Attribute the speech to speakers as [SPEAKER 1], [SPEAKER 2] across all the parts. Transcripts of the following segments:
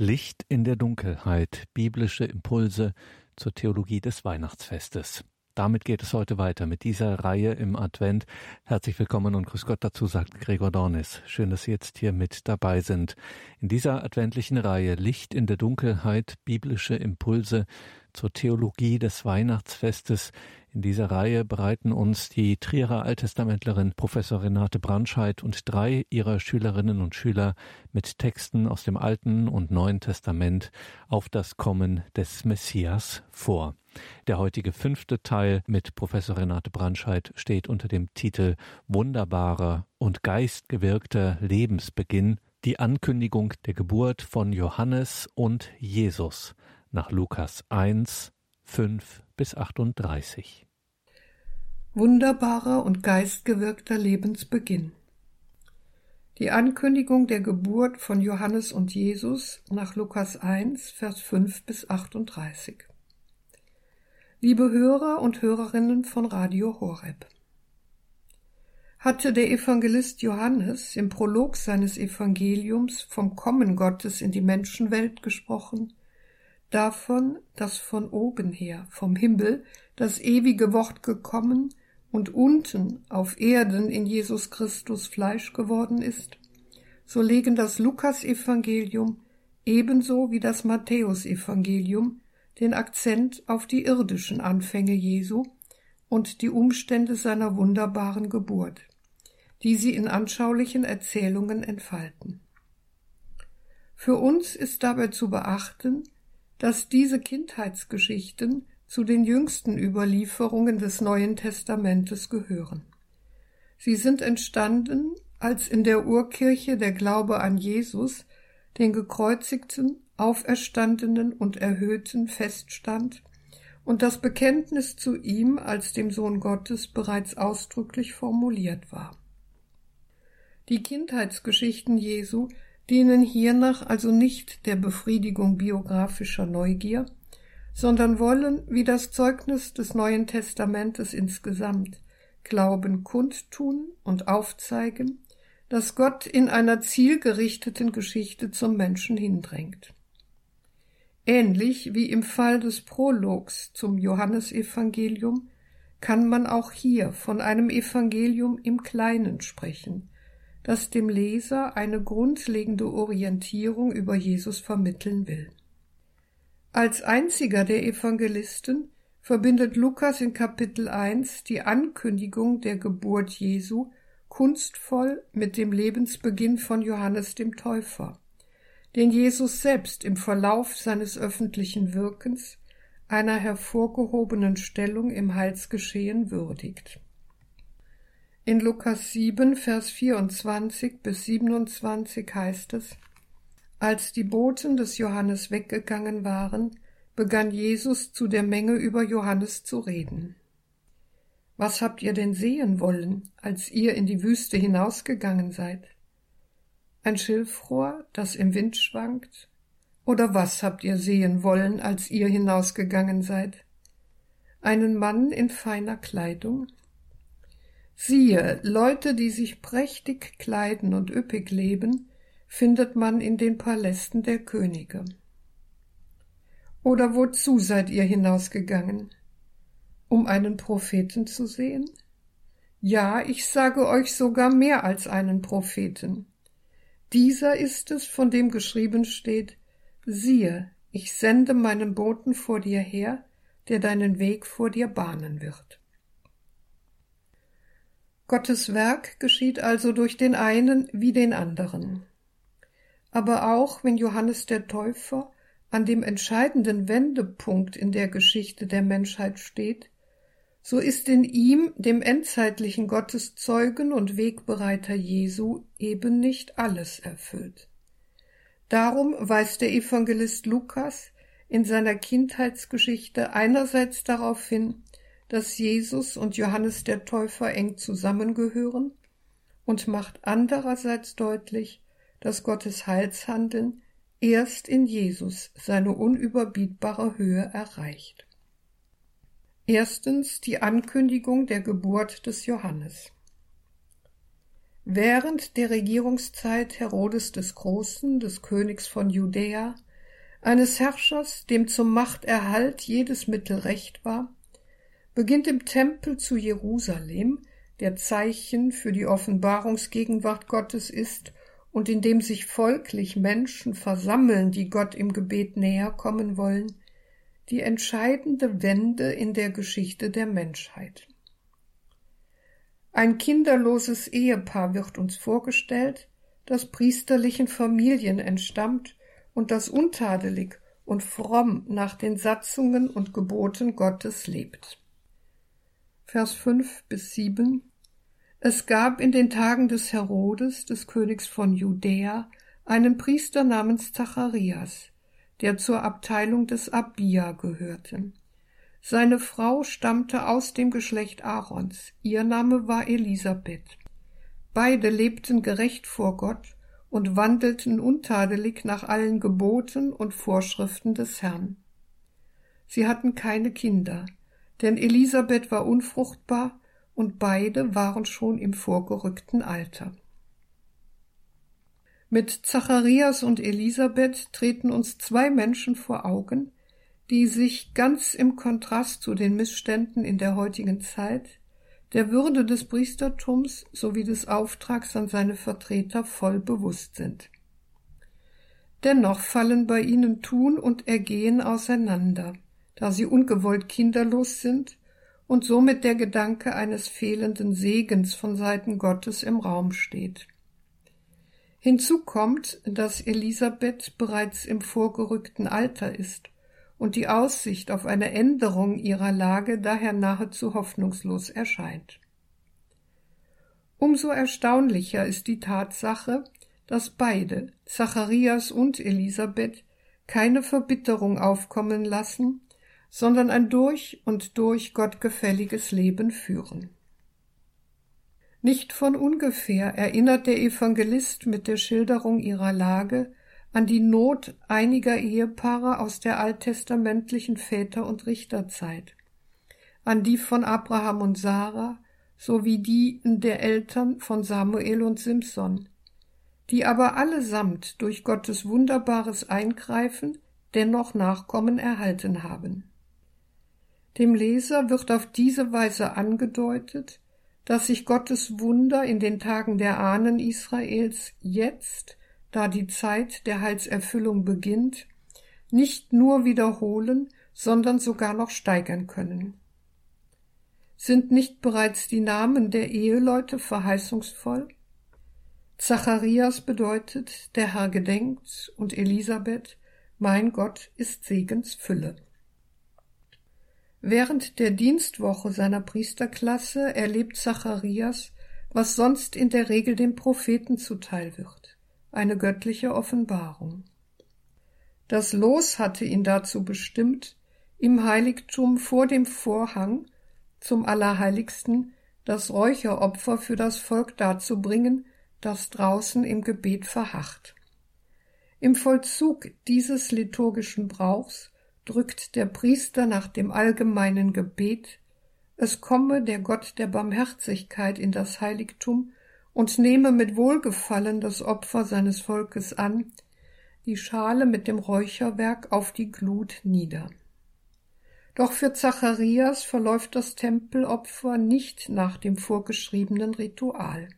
[SPEAKER 1] Licht in der Dunkelheit, biblische Impulse zur Theologie des Weihnachtsfestes. Damit geht es heute weiter mit dieser Reihe im Advent. Herzlich willkommen und grüß Gott dazu, sagt Gregor Dornis. Schön, dass Sie jetzt hier mit dabei sind. In dieser adventlichen Reihe Licht in der Dunkelheit, biblische Impulse zur Theologie des Weihnachtsfestes in dieser Reihe bereiten uns die Trierer Alttestamentlerin Professor Renate Brandscheid und drei ihrer Schülerinnen und Schüler mit Texten aus dem Alten und Neuen Testament auf das Kommen des Messias vor. Der heutige fünfte Teil mit Professor Renate Brandscheid steht unter dem Titel Wunderbarer und geistgewirkter Lebensbeginn, die Ankündigung der Geburt von Johannes und Jesus nach Lukas 1, 5 bis 38.
[SPEAKER 2] Wunderbarer und geistgewirkter Lebensbeginn. Die Ankündigung der Geburt von Johannes und Jesus nach Lukas 1, Vers 5 bis 38. Liebe Hörer und Hörerinnen von Radio Horeb. Hatte der Evangelist Johannes im Prolog seines Evangeliums vom Kommen Gottes in die Menschenwelt gesprochen, davon, dass von oben her, vom Himmel, das ewige Wort gekommen und unten auf Erden in Jesus Christus Fleisch geworden ist, so legen das Lukasevangelium ebenso wie das Matthäusevangelium den Akzent auf die irdischen Anfänge Jesu und die Umstände seiner wunderbaren Geburt, die sie in anschaulichen Erzählungen entfalten. Für uns ist dabei zu beachten, dass diese Kindheitsgeschichten zu den jüngsten Überlieferungen des Neuen Testamentes gehören. Sie sind entstanden, als in der Urkirche der Glaube an Jesus, den gekreuzigten, auferstandenen und erhöhten feststand und das Bekenntnis zu ihm als dem Sohn Gottes bereits ausdrücklich formuliert war. Die Kindheitsgeschichten Jesu dienen hiernach also nicht der Befriedigung biografischer Neugier, sondern wollen, wie das Zeugnis des Neuen Testamentes insgesamt, Glauben kundtun und aufzeigen, dass Gott in einer zielgerichteten Geschichte zum Menschen hindrängt. Ähnlich wie im Fall des Prologs zum Johannesevangelium kann man auch hier von einem Evangelium im Kleinen sprechen, das dem Leser eine grundlegende Orientierung über Jesus vermitteln will. Als einziger der Evangelisten verbindet Lukas in Kapitel 1 die Ankündigung der Geburt Jesu kunstvoll mit dem Lebensbeginn von Johannes dem Täufer, den Jesus selbst im Verlauf seines öffentlichen Wirkens einer hervorgehobenen Stellung im Heilsgeschehen würdigt. In Lukas 7, Vers 24 bis 27 heißt es, als die Boten des Johannes weggegangen waren, begann Jesus zu der Menge über Johannes zu reden. Was habt ihr denn sehen wollen, als ihr in die Wüste hinausgegangen seid? Ein Schilfrohr, das im Wind schwankt? Oder was habt ihr sehen wollen, als ihr hinausgegangen seid? Einen Mann in feiner Kleidung? Siehe, Leute, die sich prächtig kleiden und üppig leben, findet man in den Palästen der Könige. Oder wozu seid ihr hinausgegangen? Um einen Propheten zu sehen? Ja, ich sage euch sogar mehr als einen Propheten. Dieser ist es, von dem geschrieben steht, siehe, ich sende meinen Boten vor dir her, der deinen Weg vor dir bahnen wird. Gottes Werk geschieht also durch den einen wie den anderen. Aber auch wenn Johannes der Täufer an dem entscheidenden Wendepunkt in der Geschichte der Menschheit steht, so ist in ihm, dem endzeitlichen Gotteszeugen und Wegbereiter Jesu, eben nicht alles erfüllt. Darum weist der Evangelist Lukas in seiner Kindheitsgeschichte einerseits darauf hin, dass Jesus und Johannes der Täufer eng zusammengehören und macht andererseits deutlich, dass Gottes Heilshandeln erst in Jesus seine unüberbietbare Höhe erreicht. Erstens die Ankündigung der Geburt des Johannes. Während der Regierungszeit Herodes des Großen, des Königs von Judäa, eines Herrschers, dem zum Machterhalt jedes Mittel recht war, beginnt im Tempel zu Jerusalem, der Zeichen für die Offenbarungsgegenwart Gottes ist und in dem sich folglich Menschen versammeln, die Gott im Gebet näher kommen wollen, die entscheidende Wende in der Geschichte der Menschheit. Ein kinderloses Ehepaar wird uns vorgestellt, das priesterlichen Familien entstammt und das untadelig und fromm nach den Satzungen und Geboten Gottes lebt. Vers 5 bis 7 Es gab in den Tagen des Herodes, des Königs von Judäa, einen Priester namens Zacharias, der zur Abteilung des Abia gehörte. Seine Frau stammte aus dem Geschlecht Aarons, ihr Name war Elisabeth. Beide lebten gerecht vor Gott und wandelten untadelig nach allen Geboten und Vorschriften des Herrn. Sie hatten keine Kinder, denn Elisabeth war unfruchtbar und beide waren schon im vorgerückten Alter. Mit Zacharias und Elisabeth treten uns zwei Menschen vor Augen, die sich ganz im Kontrast zu den Missständen in der heutigen Zeit, der Würde des Priestertums sowie des Auftrags an seine Vertreter voll bewusst sind. Dennoch fallen bei ihnen Tun und Ergehen auseinander, da sie ungewollt kinderlos sind und somit der Gedanke eines fehlenden Segens von Seiten Gottes im Raum steht. Hinzu kommt, dass Elisabeth bereits im vorgerückten Alter ist und die Aussicht auf eine Änderung ihrer Lage daher nahezu hoffnungslos erscheint. Umso erstaunlicher ist die Tatsache, dass beide, Zacharias und Elisabeth, keine Verbitterung aufkommen lassen, sondern ein durch und durch gottgefälliges Leben führen. Nicht von ungefähr erinnert der Evangelist mit der Schilderung ihrer Lage an die Not einiger Ehepaare aus der alttestamentlichen Väter- und Richterzeit, an die von Abraham und Sarah sowie die der Eltern von Samuel und Simson, die aber allesamt durch Gottes wunderbares Eingreifen dennoch Nachkommen erhalten haben. Dem Leser wird auf diese Weise angedeutet, dass sich Gottes Wunder in den Tagen der Ahnen Israels jetzt da die Zeit der Heilserfüllung beginnt, nicht nur wiederholen, sondern sogar noch steigern können. Sind nicht bereits die Namen der Eheleute verheißungsvoll? Zacharias bedeutet, der Herr gedenkt, und Elisabeth, mein Gott ist Segensfülle. Während der Dienstwoche seiner Priesterklasse erlebt Zacharias, was sonst in der Regel dem Propheten zuteil wird eine göttliche Offenbarung. Das Los hatte ihn dazu bestimmt, im Heiligtum vor dem Vorhang zum Allerheiligsten das Räucheropfer für das Volk darzubringen, das draußen im Gebet verharrt. Im Vollzug dieses liturgischen Brauchs drückt der Priester nach dem allgemeinen Gebet Es komme der Gott der Barmherzigkeit in das Heiligtum und nehme mit Wohlgefallen das Opfer seines Volkes an, die Schale mit dem Räucherwerk auf die Glut nieder. Doch für Zacharias verläuft das Tempelopfer nicht nach dem vorgeschriebenen Ritual.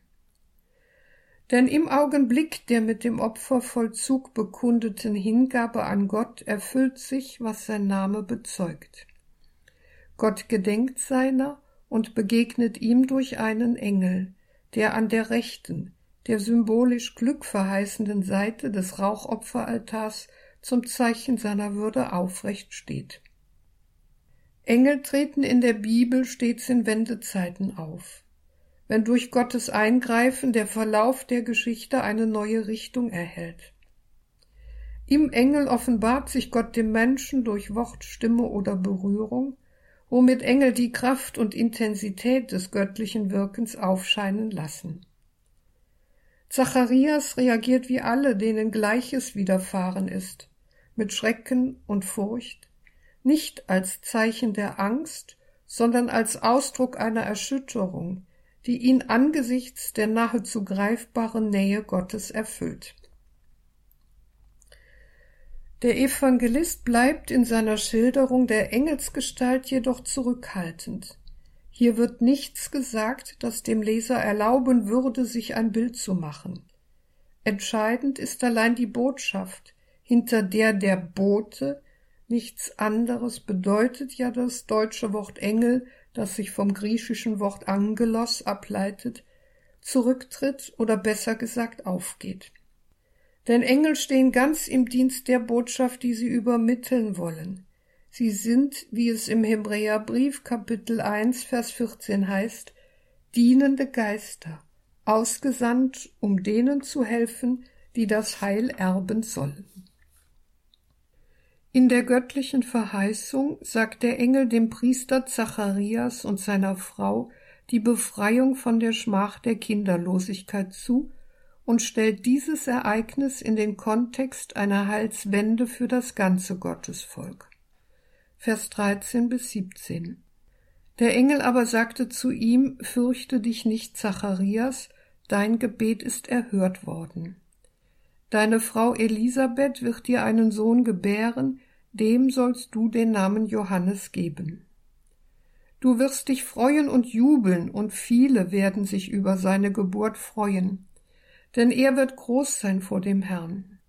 [SPEAKER 2] Denn im Augenblick der mit dem Opfervollzug bekundeten Hingabe an Gott erfüllt sich, was sein Name bezeugt. Gott gedenkt seiner und begegnet ihm durch einen Engel, der an der rechten, der symbolisch Glück verheißenden Seite des Rauchopferaltars zum Zeichen seiner Würde aufrecht steht. Engel treten in der Bibel stets in Wendezeiten auf, wenn durch Gottes Eingreifen der Verlauf der Geschichte eine neue Richtung erhält. Im Engel offenbart sich Gott dem Menschen durch Wort, Stimme oder Berührung womit Engel die Kraft und Intensität des göttlichen Wirkens aufscheinen lassen. Zacharias reagiert wie alle, denen Gleiches widerfahren ist, mit Schrecken und Furcht, nicht als Zeichen der Angst, sondern als Ausdruck einer Erschütterung, die ihn angesichts der nahezu greifbaren Nähe Gottes erfüllt. Der Evangelist bleibt in seiner Schilderung der Engelsgestalt jedoch zurückhaltend. Hier wird nichts gesagt, das dem Leser erlauben würde, sich ein Bild zu machen. Entscheidend ist allein die Botschaft, hinter der der Bote nichts anderes bedeutet ja das deutsche Wort Engel, das sich vom griechischen Wort Angelos ableitet, zurücktritt oder besser gesagt aufgeht. Denn Engel stehen ganz im Dienst der Botschaft, die sie übermitteln wollen. Sie sind, wie es im Hebräerbrief Kapitel 1 Vers 14 heißt, dienende Geister, ausgesandt, um denen zu helfen, die das Heil erben sollen. In der göttlichen Verheißung sagt der Engel dem Priester Zacharias und seiner Frau die Befreiung von der Schmach der Kinderlosigkeit zu und stellt dieses Ereignis in den Kontext einer Heilswende für das ganze Gottesvolk. Vers 13 bis 17. Der Engel aber sagte zu ihm, Fürchte dich nicht, Zacharias, dein Gebet ist erhört worden. Deine Frau Elisabeth wird dir einen Sohn gebären, dem sollst du den Namen Johannes geben. Du wirst dich freuen und jubeln, und viele werden sich über seine Geburt freuen denn er wird groß sein vor dem Herrn.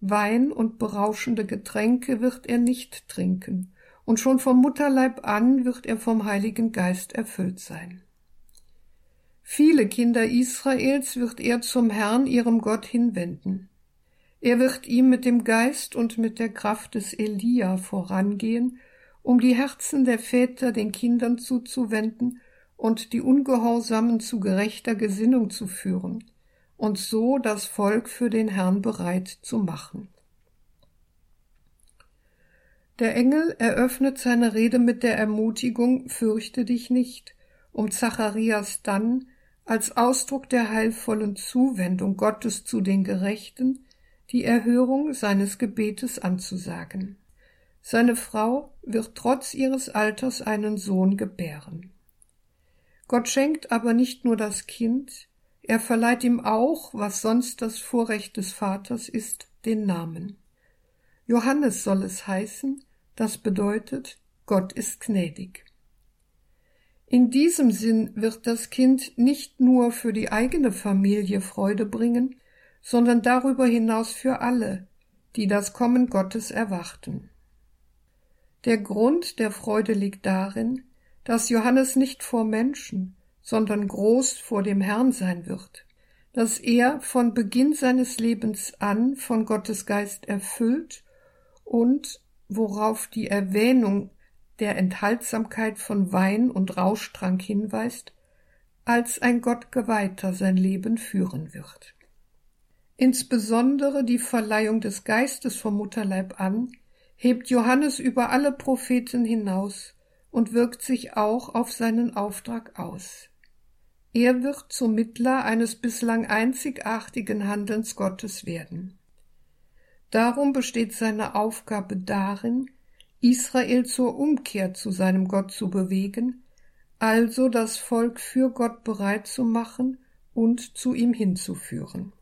[SPEAKER 2] Wein und berauschende Getränke wird er nicht trinken, und schon vom Mutterleib an wird er vom Heiligen Geist erfüllt sein. Viele Kinder Israels wird er zum Herrn ihrem Gott hinwenden. Er wird ihm mit dem Geist und mit der Kraft des Elia vorangehen, um die Herzen der Väter den Kindern zuzuwenden und die Ungehorsamen zu gerechter Gesinnung zu führen, und so das Volk für den Herrn bereit zu machen. Der Engel eröffnet seine Rede mit der Ermutigung Fürchte dich nicht, um Zacharias dann als Ausdruck der heilvollen Zuwendung Gottes zu den Gerechten die Erhörung seines Gebetes anzusagen. Seine Frau wird trotz ihres Alters einen Sohn gebären. Gott schenkt aber nicht nur das Kind, er verleiht ihm auch, was sonst das Vorrecht des Vaters ist, den Namen. Johannes soll es heißen, das bedeutet, Gott ist gnädig. In diesem Sinn wird das Kind nicht nur für die eigene Familie Freude bringen, sondern darüber hinaus für alle, die das Kommen Gottes erwarten. Der Grund der Freude liegt darin, dass Johannes nicht vor Menschen, sondern groß vor dem Herrn sein wird, dass er von Beginn seines Lebens an von Gottes Geist erfüllt und worauf die Erwähnung der Enthaltsamkeit von Wein und Rauschtrank hinweist, als ein Gottgeweihter sein Leben führen wird. Insbesondere die Verleihung des Geistes vom Mutterleib an hebt Johannes über alle Propheten hinaus und wirkt sich auch auf seinen Auftrag aus. Er wird zum Mittler eines bislang einzigartigen Handelns Gottes werden. Darum besteht seine Aufgabe darin, Israel zur Umkehr zu seinem Gott zu bewegen, also das Volk für Gott bereit zu machen und zu ihm hinzuführen.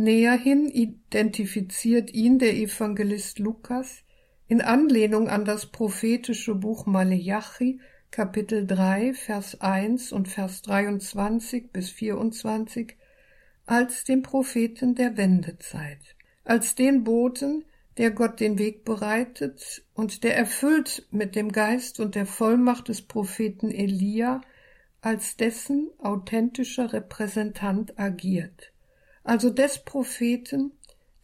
[SPEAKER 2] Näherhin identifiziert ihn der Evangelist Lukas in Anlehnung an das prophetische Buch Maleachi Kapitel 3, Vers 1 und Vers 23 bis 24 als den Propheten der Wendezeit, als den Boten, der Gott den Weg bereitet und der erfüllt mit dem Geist und der Vollmacht des Propheten Elia als dessen authentischer Repräsentant agiert, also des Propheten,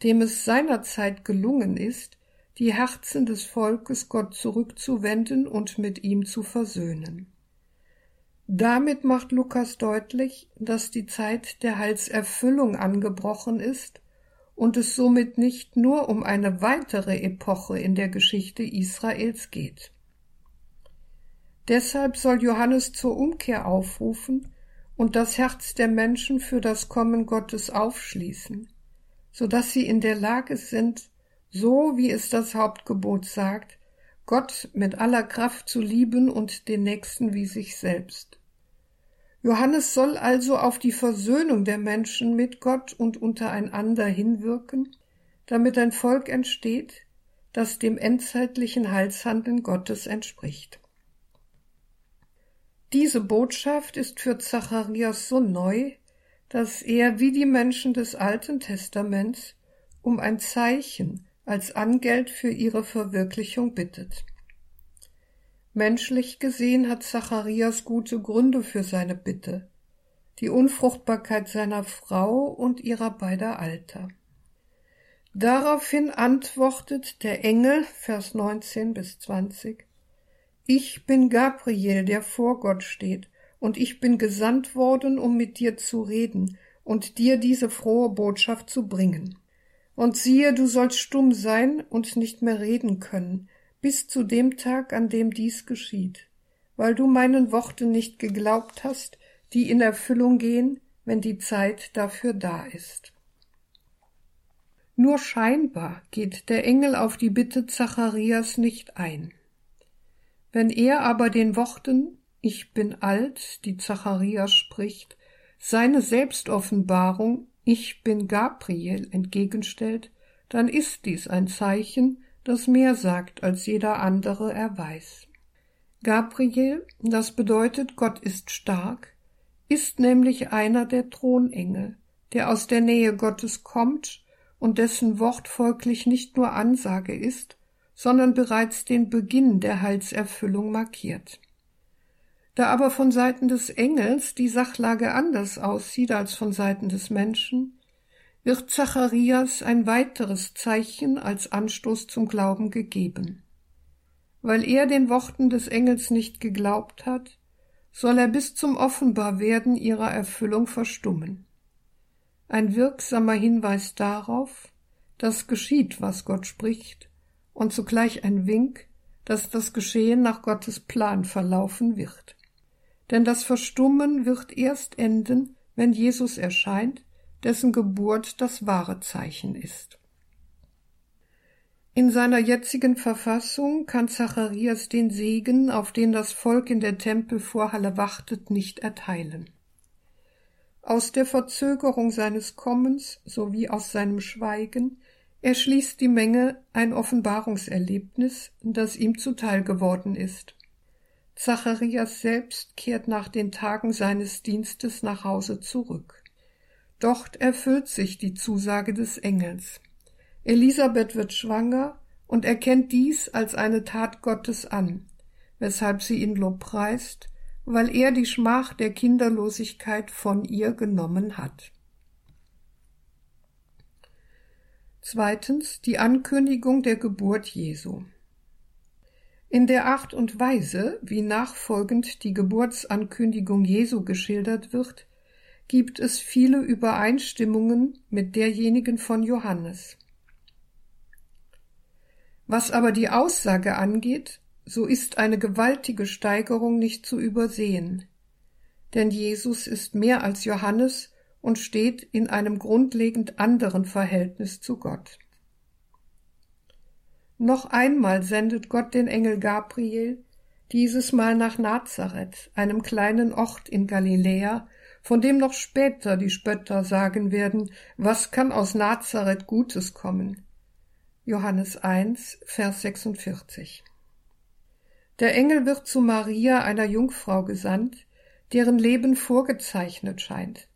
[SPEAKER 2] dem es seinerzeit gelungen ist, die Herzen des Volkes Gott zurückzuwenden und mit ihm zu versöhnen. Damit macht Lukas deutlich, dass die Zeit der Heilserfüllung angebrochen ist und es somit nicht nur um eine weitere Epoche in der Geschichte Israels geht. Deshalb soll Johannes zur Umkehr aufrufen und das Herz der Menschen für das Kommen Gottes aufschließen, so dass sie in der Lage sind, so wie es das Hauptgebot sagt, Gott mit aller Kraft zu lieben und den Nächsten wie sich selbst. Johannes soll also auf die Versöhnung der Menschen mit Gott und untereinander hinwirken, damit ein Volk entsteht, das dem endzeitlichen Heilshandeln Gottes entspricht. Diese Botschaft ist für Zacharias so neu, dass er wie die Menschen des Alten Testaments um ein Zeichen als Angeld für ihre Verwirklichung bittet. Menschlich gesehen hat Zacharias gute Gründe für seine Bitte, die Unfruchtbarkeit seiner Frau und ihrer beider Alter. Daraufhin antwortet der Engel, Vers 19 bis 20, Ich bin Gabriel, der vor Gott steht, und ich bin gesandt worden, um mit dir zu reden und dir diese frohe Botschaft zu bringen. Und siehe, du sollst stumm sein und nicht mehr reden können, bis zu dem Tag, an dem dies geschieht, weil du meinen Worten nicht geglaubt hast, die in Erfüllung gehen, wenn die Zeit dafür da ist. Nur scheinbar geht der Engel auf die Bitte Zacharias nicht ein. Wenn er aber den Worten Ich bin alt, die Zacharias spricht, seine Selbstoffenbarung Ich bin Gabriel entgegenstellt, dann ist dies ein Zeichen, das mehr sagt, als jeder andere er. Gabriel, das bedeutet Gott ist stark, ist nämlich einer der Thronengel, der aus der Nähe Gottes kommt und dessen Wort folglich nicht nur Ansage ist, sondern bereits den Beginn der Heilserfüllung markiert. Da aber von Seiten des Engels die Sachlage anders aussieht als von Seiten des Menschen, wird Zacharias ein weiteres Zeichen als Anstoß zum Glauben gegeben. Weil er den Worten des Engels nicht geglaubt hat, soll er bis zum Offenbarwerden ihrer Erfüllung verstummen. Ein wirksamer Hinweis darauf, dass geschieht, was Gott spricht, und zugleich ein Wink, dass das Geschehen nach Gottes Plan verlaufen wird. Denn das Verstummen wird erst enden, wenn Jesus erscheint dessen Geburt das wahre Zeichen ist. In seiner jetzigen Verfassung kann Zacharias den Segen, auf den das Volk in der Tempelvorhalle wartet, nicht erteilen. Aus der Verzögerung seines Kommens sowie aus seinem Schweigen erschließt die Menge ein Offenbarungserlebnis, das ihm zuteil geworden ist. Zacharias selbst kehrt nach den Tagen seines Dienstes nach Hause zurück. Dort erfüllt sich die Zusage des Engels. Elisabeth wird schwanger und erkennt dies als eine Tat Gottes an, weshalb sie ihn lobpreist, weil er die Schmach der Kinderlosigkeit von ihr genommen hat. Zweitens die Ankündigung der Geburt Jesu. In der Art und Weise, wie nachfolgend die Geburtsankündigung Jesu geschildert wird, gibt es viele Übereinstimmungen mit derjenigen von Johannes. Was aber die Aussage angeht, so ist eine gewaltige Steigerung nicht zu übersehen, denn Jesus ist mehr als Johannes und steht in einem grundlegend anderen Verhältnis zu Gott. Noch einmal sendet Gott den Engel Gabriel, dieses Mal nach Nazareth, einem kleinen Ort in Galiläa, von dem noch später die Spötter sagen werden, was kann aus Nazareth Gutes kommen? Johannes 1, Vers 46. Der Engel wird zu Maria, einer Jungfrau, gesandt, deren Leben vorgezeichnet scheint,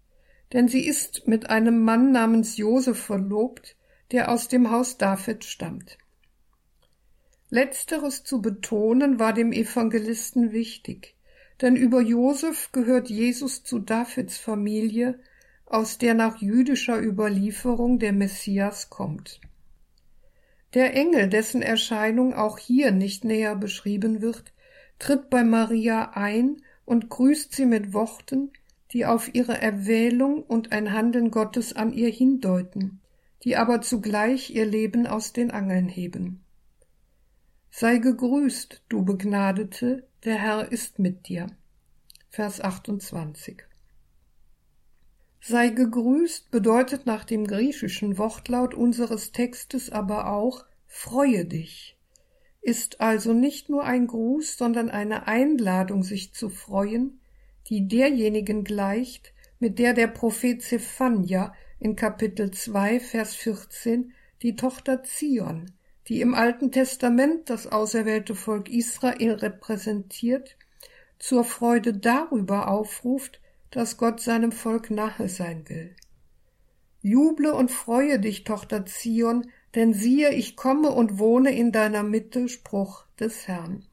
[SPEAKER 2] denn sie ist mit einem Mann namens Josef verlobt, der aus dem Haus David stammt. Letzteres zu betonen war dem Evangelisten wichtig, denn über Josef gehört Jesus zu Davids Familie, aus der nach jüdischer Überlieferung der Messias kommt. Der Engel, dessen Erscheinung auch hier nicht näher beschrieben wird, tritt bei Maria ein und grüßt sie mit Worten, die auf ihre Erwählung und ein Handeln Gottes an ihr hindeuten, die aber zugleich ihr Leben aus den Angeln heben. Sei gegrüßt, du Begnadete, der Herr ist mit dir. Vers 28. Sei gegrüßt bedeutet nach dem griechischen Wortlaut unseres Textes aber auch freue dich. ist also nicht nur ein Gruß, sondern eine Einladung, sich zu freuen, die derjenigen gleicht, mit der der Prophet Zephania in Kapitel 2, Vers 14 die Tochter Zion, die im Alten Testament das auserwählte Volk Israel repräsentiert, zur Freude darüber aufruft, dass Gott seinem Volk nahe sein will. Juble und freue dich, Tochter Zion, denn siehe, ich komme und wohne in deiner Mitte, Spruch des Herrn.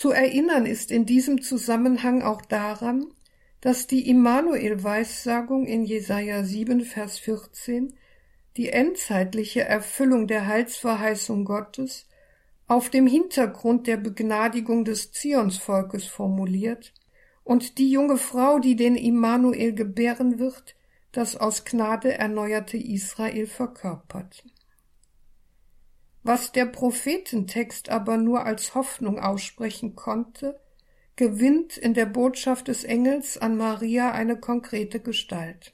[SPEAKER 2] Zu erinnern ist in diesem Zusammenhang auch daran, dass die Immanuel-Weissagung in Jesaja 7, Vers 14 die endzeitliche Erfüllung der Heilsverheißung Gottes auf dem Hintergrund der Begnadigung des Zionsvolkes formuliert und die junge Frau, die den Immanuel gebären wird, das aus Gnade erneuerte Israel verkörpert. Was der Prophetentext aber nur als Hoffnung aussprechen konnte, gewinnt in der Botschaft des Engels an Maria eine konkrete Gestalt.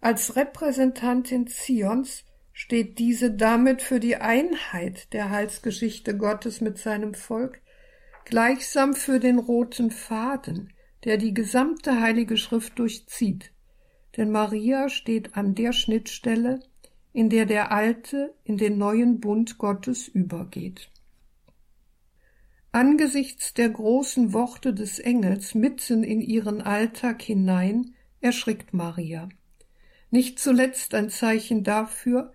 [SPEAKER 2] Als Repräsentantin Zions steht diese damit für die Einheit der Heilsgeschichte Gottes mit seinem Volk, gleichsam für den roten Faden, der die gesamte Heilige Schrift durchzieht, denn Maria steht an der Schnittstelle, in der der alte in den neuen Bund Gottes übergeht. Angesichts der großen Worte des Engels mitten in ihren Alltag hinein erschrickt Maria. Nicht zuletzt ein Zeichen dafür,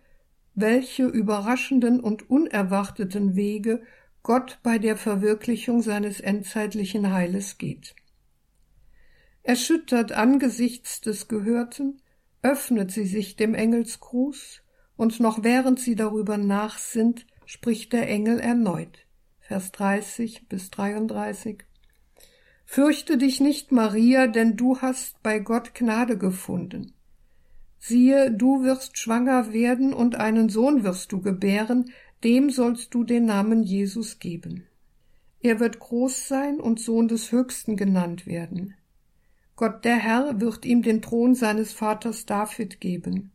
[SPEAKER 2] welche überraschenden und unerwarteten Wege Gott bei der Verwirklichung seines endzeitlichen Heiles geht. Erschüttert angesichts des Gehörten, öffnet sie sich dem Engelsgruß, und noch während sie darüber nachsinnt, spricht der Engel erneut. Vers 30 bis 33. Fürchte dich nicht, Maria, denn du hast bei Gott Gnade gefunden. Siehe, du wirst schwanger werden und einen Sohn wirst du gebären, dem sollst du den Namen Jesus geben. Er wird groß sein und Sohn des Höchsten genannt werden. Gott der Herr wird ihm den Thron seines Vaters David geben.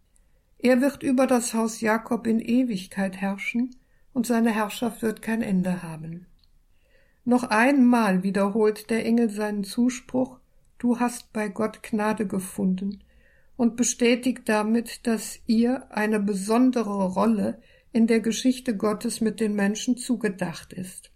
[SPEAKER 2] Er wird über das Haus Jakob in Ewigkeit herrschen, und seine Herrschaft wird kein Ende haben. Noch einmal wiederholt der Engel seinen Zuspruch Du hast bei Gott Gnade gefunden und bestätigt damit, dass ihr eine besondere Rolle in der Geschichte Gottes mit den Menschen zugedacht ist.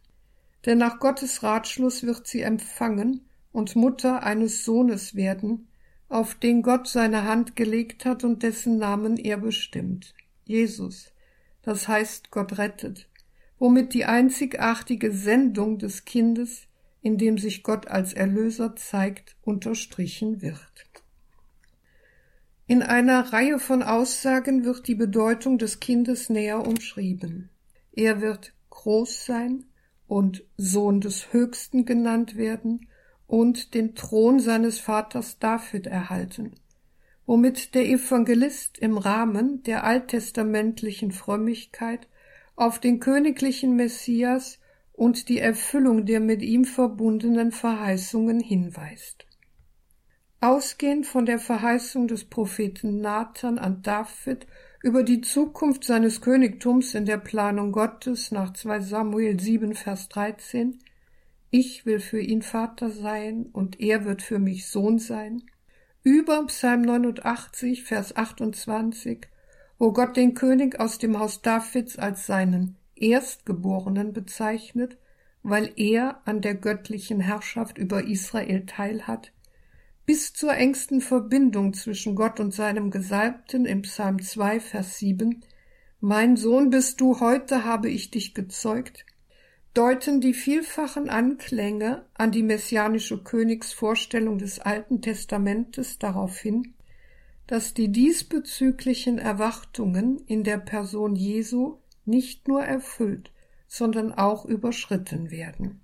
[SPEAKER 2] Denn nach Gottes Ratschluss wird sie empfangen und Mutter eines Sohnes werden, auf den Gott seine Hand gelegt hat und dessen Namen er bestimmt. Jesus, das heißt Gott rettet, womit die einzigartige Sendung des Kindes, in dem sich Gott als Erlöser zeigt, unterstrichen wird. In einer Reihe von Aussagen wird die Bedeutung des Kindes näher umschrieben. Er wird groß sein und Sohn des Höchsten genannt werden und den Thron seines Vaters David erhalten, womit der Evangelist im Rahmen der alttestamentlichen Frömmigkeit auf den königlichen Messias und die Erfüllung der mit ihm verbundenen Verheißungen hinweist. Ausgehend von der Verheißung des Propheten Nathan an David über die Zukunft seines Königtums in der Planung Gottes nach 2 Samuel 7, Vers 13 ich will für ihn Vater sein und er wird für mich Sohn sein. Über Psalm 89, Vers 28, wo Gott den König aus dem Haus Davids als seinen Erstgeborenen bezeichnet, weil er an der göttlichen Herrschaft über Israel teilhat, bis zur engsten Verbindung zwischen Gott und seinem Gesalbten im Psalm 2, Vers 7, Mein Sohn bist du, heute habe ich dich gezeugt, deuten die vielfachen Anklänge an die messianische Königsvorstellung des Alten Testamentes darauf hin, dass die diesbezüglichen Erwartungen in der Person Jesu nicht nur erfüllt, sondern auch überschritten werden.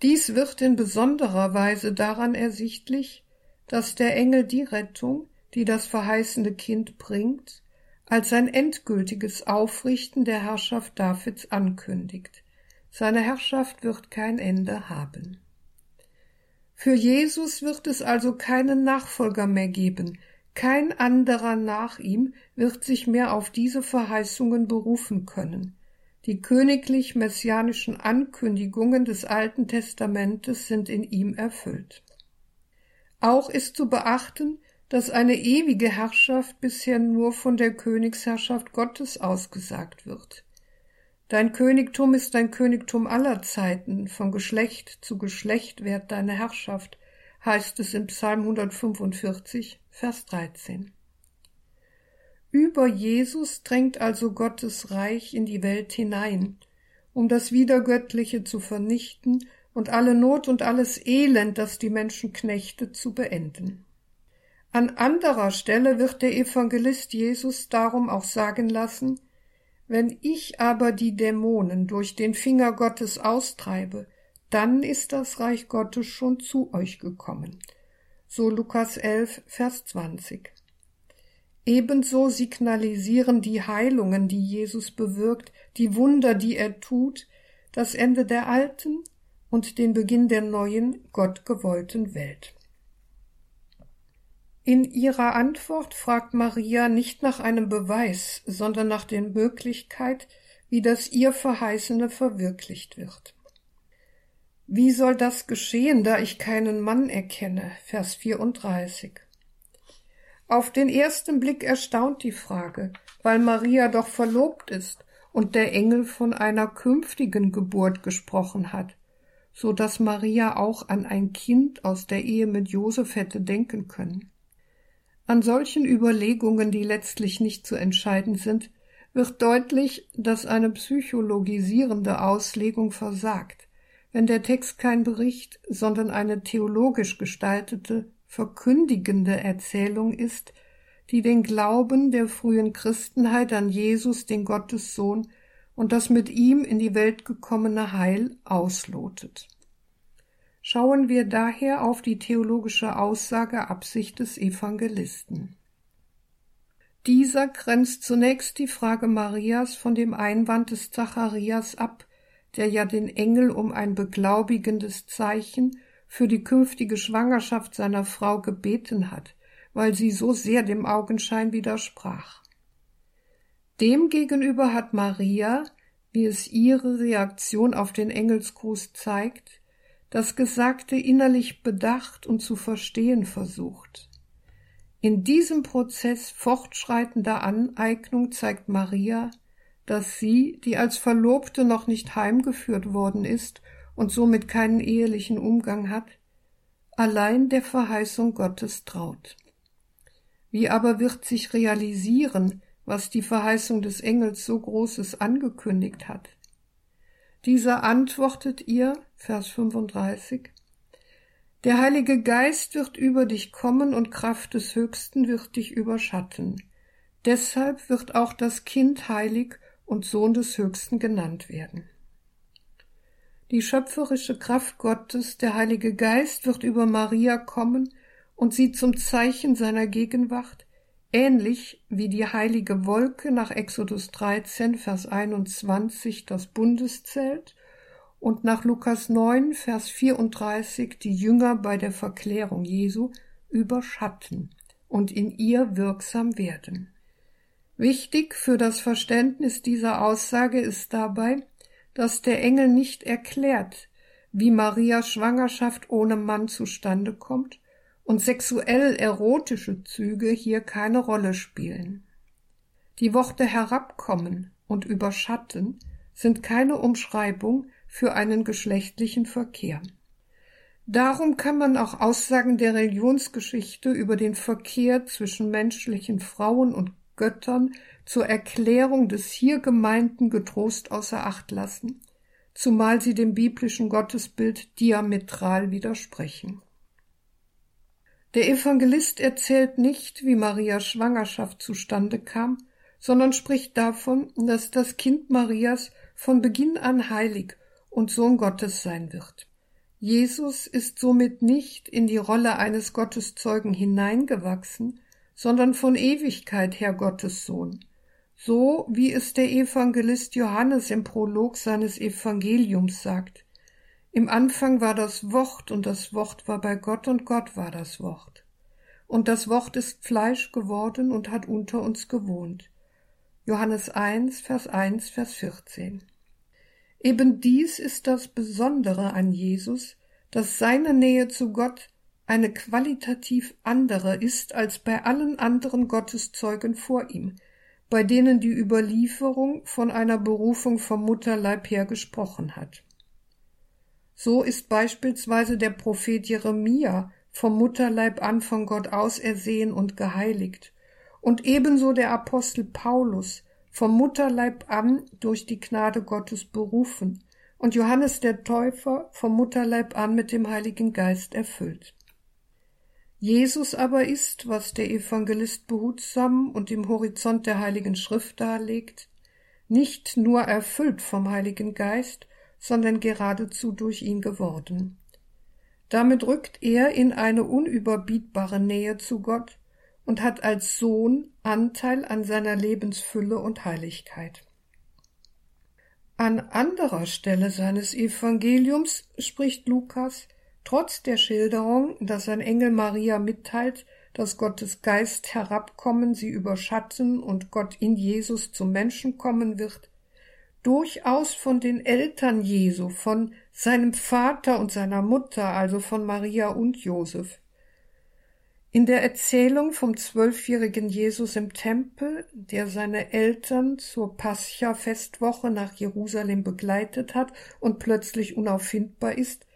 [SPEAKER 2] Dies wird in besonderer Weise daran ersichtlich, dass der Engel die Rettung, die das verheißene Kind bringt, als sein endgültiges Aufrichten der Herrschaft Davids ankündigt. Seine Herrschaft wird kein Ende haben. Für Jesus wird es also keinen Nachfolger mehr geben, Kein anderer nach ihm wird sich mehr auf diese Verheißungen berufen können. Die königlich-messianischen Ankündigungen des Alten Testamentes sind in ihm erfüllt. Auch ist zu beachten, dass eine ewige Herrschaft bisher nur von der Königsherrschaft Gottes ausgesagt wird. Dein Königtum ist ein Königtum aller Zeiten, von Geschlecht zu Geschlecht währt deine Herrschaft, heißt es im Psalm 145, Vers 13. Über Jesus drängt also Gottes Reich in die Welt hinein, um das Wiedergöttliche zu vernichten und alle Not und alles Elend, das die Menschen knechtet, zu beenden. An anderer Stelle wird der Evangelist Jesus darum auch sagen lassen, wenn ich aber die Dämonen durch den Finger Gottes austreibe, dann ist das Reich Gottes schon zu euch gekommen. So Lukas 11, Vers 20. Ebenso signalisieren die Heilungen, die Jesus bewirkt, die Wunder, die er tut, das Ende der alten und den Beginn der neuen, gottgewollten Welt. In ihrer Antwort fragt Maria nicht nach einem Beweis, sondern nach der Möglichkeit, wie das ihr Verheißene verwirklicht wird. Wie soll das geschehen, da ich keinen Mann erkenne? Vers 34. Auf den ersten Blick erstaunt die Frage, weil Maria doch verlobt ist und der Engel von einer künftigen Geburt gesprochen hat, so dass Maria auch an ein Kind aus der Ehe mit Josef hätte denken können. An solchen Überlegungen, die letztlich nicht zu entscheiden sind, wird deutlich, dass eine psychologisierende Auslegung versagt, wenn der Text kein Bericht, sondern eine theologisch gestaltete, verkündigende Erzählung ist, die den Glauben der frühen Christenheit an Jesus, den Gottessohn, und das mit ihm in die Welt gekommene Heil auslotet. Schauen wir daher auf die theologische Aussage Absicht des Evangelisten. Dieser grenzt zunächst die Frage Marias von dem Einwand des Zacharias ab, der ja den Engel um ein beglaubigendes Zeichen für die künftige Schwangerschaft seiner Frau gebeten hat, weil sie so sehr dem Augenschein widersprach. Demgegenüber hat Maria, wie es ihre Reaktion auf den Engelsgruß zeigt, das Gesagte innerlich bedacht und zu verstehen versucht. In diesem Prozess fortschreitender Aneignung zeigt Maria, dass sie, die als Verlobte noch nicht heimgeführt worden ist und somit keinen ehelichen Umgang hat, allein der Verheißung Gottes traut. Wie aber wird sich realisieren, was die Verheißung des Engels so Großes angekündigt hat? Dieser antwortet ihr, Vers 35, Der Heilige Geist wird über dich kommen und Kraft des Höchsten wird dich überschatten. Deshalb wird auch das Kind heilig und Sohn des Höchsten genannt werden. Die schöpferische Kraft Gottes, der Heilige Geist, wird über Maria kommen und sie zum Zeichen seiner Gegenwart Ähnlich wie die heilige Wolke nach Exodus 13, Vers 21 das Bundeszelt und nach Lukas 9, Vers 34 die Jünger bei der Verklärung Jesu überschatten und in ihr wirksam werden. Wichtig für das Verständnis dieser Aussage ist dabei, dass der Engel nicht erklärt, wie Marias Schwangerschaft ohne Mann zustande kommt, und sexuell erotische Züge hier keine Rolle spielen. Die Worte herabkommen und überschatten sind keine Umschreibung für einen geschlechtlichen Verkehr. Darum kann man auch Aussagen der Religionsgeschichte über den Verkehr zwischen menschlichen Frauen und Göttern zur Erklärung des hier Gemeinten getrost außer Acht lassen, zumal sie dem biblischen Gottesbild diametral widersprechen. Der Evangelist erzählt nicht, wie Marias Schwangerschaft zustande kam, sondern spricht davon, dass das Kind Marias von Beginn an heilig und Sohn Gottes sein wird. Jesus ist somit nicht in die Rolle eines Gotteszeugen hineingewachsen, sondern von Ewigkeit her Gottes Sohn, so wie es der Evangelist Johannes im Prolog seines Evangeliums sagt. Im Anfang war das Wort und das Wort war bei Gott und Gott war das Wort. und das Wort ist Fleisch geworden und hat unter uns gewohnt. Johannes 1, Vers 1, Vers 14. Eben dies ist das Besondere an Jesus, dass seine Nähe zu Gott eine qualitativ andere ist als bei allen anderen Gotteszeugen vor ihm, bei denen die Überlieferung von einer Berufung vom Mutterleib her gesprochen hat. So ist beispielsweise der Prophet Jeremia vom Mutterleib an von Gott ausersehen und geheiligt, und ebenso der Apostel Paulus vom Mutterleib an durch die Gnade Gottes berufen und Johannes der Täufer vom Mutterleib an mit dem Heiligen Geist erfüllt. Jesus aber ist, was der Evangelist behutsam und im Horizont der Heiligen Schrift darlegt, nicht nur erfüllt vom Heiligen Geist, sondern geradezu durch ihn geworden. Damit rückt er in eine unüberbietbare Nähe zu Gott und hat als Sohn Anteil an seiner Lebensfülle und Heiligkeit. An anderer Stelle seines Evangeliums spricht Lukas Trotz der Schilderung, dass ein Engel Maria mitteilt, dass Gottes Geist herabkommen, sie überschatten und Gott in Jesus zum Menschen kommen wird, durchaus von den Eltern Jesu, von seinem Vater und seiner Mutter, also von Maria und Josef. In der Erzählung vom zwölfjährigen Jesus im Tempel, der seine Eltern zur Pascha-Festwoche nach Jerusalem begleitet hat und plötzlich unauffindbar ist,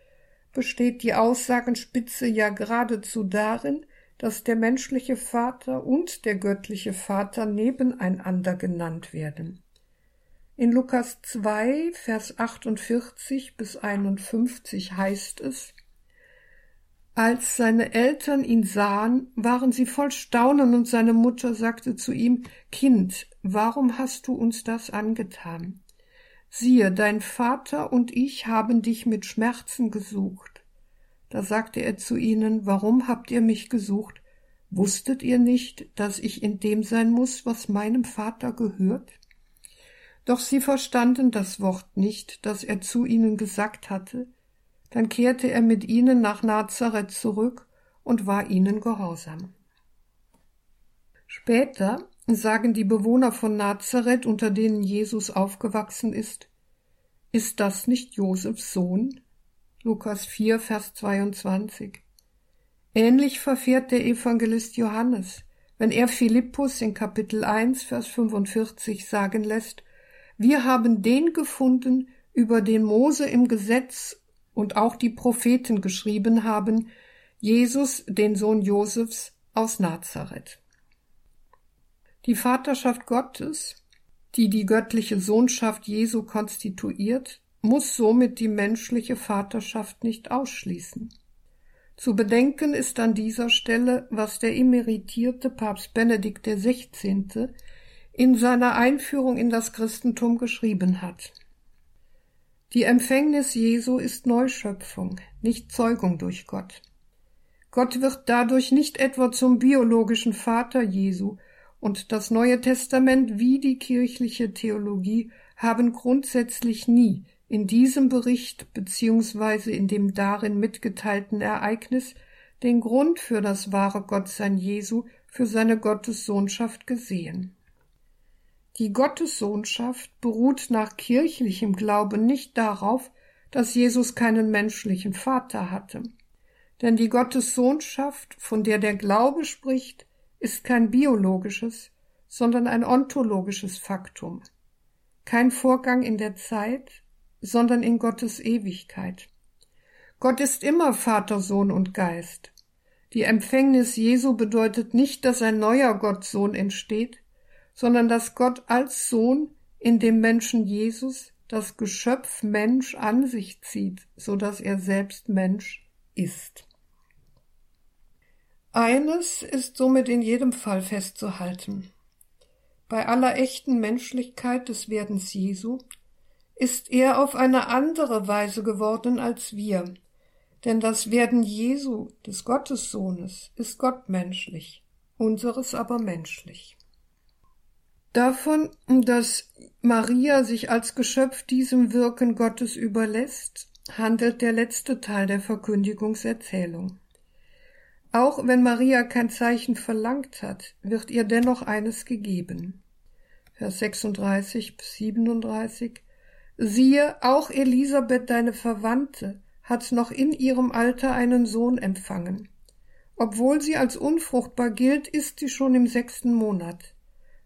[SPEAKER 2] besteht die Aussagenspitze ja geradezu darin, dass der menschliche Vater und der göttliche Vater nebeneinander genannt werden. In Lukas 2, Vers 48 bis 51 heißt es, als seine Eltern ihn sahen, waren sie voll Staunen und seine Mutter sagte zu ihm, Kind, warum hast du uns das angetan? Siehe, dein Vater und ich haben dich mit Schmerzen gesucht. Da sagte er zu ihnen, warum habt ihr mich gesucht? Wusstet ihr nicht, dass ich in dem sein muss, was meinem Vater gehört? Doch sie verstanden das Wort nicht, das er zu ihnen gesagt hatte. Dann kehrte er mit ihnen nach Nazareth zurück und war ihnen gehorsam. Später sagen die Bewohner von Nazareth, unter denen Jesus aufgewachsen ist, ist das nicht Josefs Sohn? Lukas 4, Vers 22. Ähnlich verfährt der Evangelist Johannes, wenn er Philippus in Kapitel 1, Vers 45 sagen lässt, wir haben den gefunden, über den Mose im Gesetz und auch die Propheten geschrieben haben, Jesus, den Sohn Josefs aus Nazareth. Die Vaterschaft Gottes, die die göttliche Sohnschaft Jesu konstituiert, muss somit die menschliche Vaterschaft nicht ausschließen. Zu bedenken ist an dieser Stelle, was der emeritierte Papst Benedikt XVI. In seiner Einführung in das Christentum geschrieben hat. Die Empfängnis Jesu ist Neuschöpfung, nicht Zeugung durch Gott. Gott wird dadurch nicht etwa zum biologischen Vater Jesu, und das Neue Testament wie die kirchliche Theologie haben grundsätzlich nie in diesem Bericht beziehungsweise in dem darin mitgeteilten Ereignis den Grund für das wahre Gottsein Jesu, für seine Gottessohnschaft gesehen. Die Gottessohnschaft beruht nach kirchlichem Glauben nicht darauf, dass Jesus keinen menschlichen Vater hatte. Denn die Gottessohnschaft, von der der Glaube spricht, ist kein biologisches, sondern ein ontologisches Faktum. Kein Vorgang in der Zeit, sondern in Gottes Ewigkeit. Gott ist immer Vater, Sohn und Geist. Die Empfängnis Jesu bedeutet nicht, dass ein neuer Gottsohn entsteht, sondern dass Gott als Sohn in dem Menschen Jesus das Geschöpf Mensch an sich zieht, so dass er selbst Mensch ist. Eines ist somit in jedem Fall festzuhalten. Bei aller echten Menschlichkeit des Werdens Jesu ist er auf eine andere Weise geworden als wir, denn das Werden Jesu, des Gottessohnes, ist gottmenschlich, unseres aber menschlich. Davon, dass Maria sich als Geschöpf diesem Wirken Gottes überlässt, handelt der letzte Teil der Verkündigungserzählung. Auch wenn Maria kein Zeichen verlangt hat, wird ihr dennoch eines gegeben. Vers 36 bis 37 Siehe, auch Elisabeth, deine Verwandte, hat noch in ihrem Alter einen Sohn empfangen. Obwohl sie als unfruchtbar gilt, ist sie schon im sechsten Monat.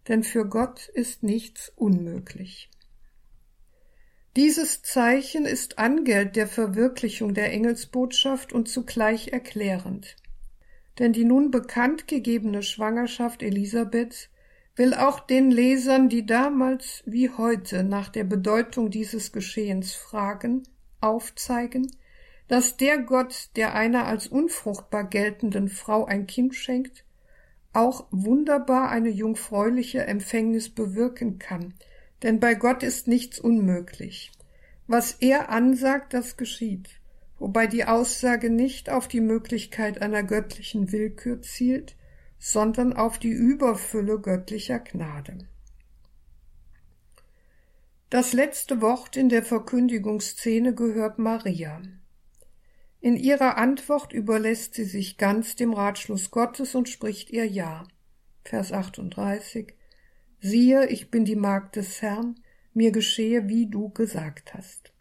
[SPEAKER 2] Denn für Gott ist nichts unmöglich. Dieses Zeichen ist Angeld der Verwirklichung der Engelsbotschaft und zugleich erklärend. Denn die nun bekannt gegebene Schwangerschaft Elisabeths will auch den Lesern, die damals wie heute nach der Bedeutung dieses Geschehens fragen, aufzeigen, dass der Gott, der einer als unfruchtbar geltenden Frau ein Kind schenkt, auch wunderbar eine jungfräuliche Empfängnis bewirken kann, denn bei Gott ist nichts unmöglich. Was er ansagt, das geschieht, wobei die Aussage nicht auf die Möglichkeit einer göttlichen Willkür zielt, sondern auf die Überfülle göttlicher Gnade. Das letzte Wort in der Verkündigungsszene gehört Maria. In ihrer Antwort überlässt sie sich ganz dem Ratschluss Gottes und spricht ihr Ja. Vers 38 Siehe, ich bin die Magd des Herrn, mir geschehe, wie du gesagt hast.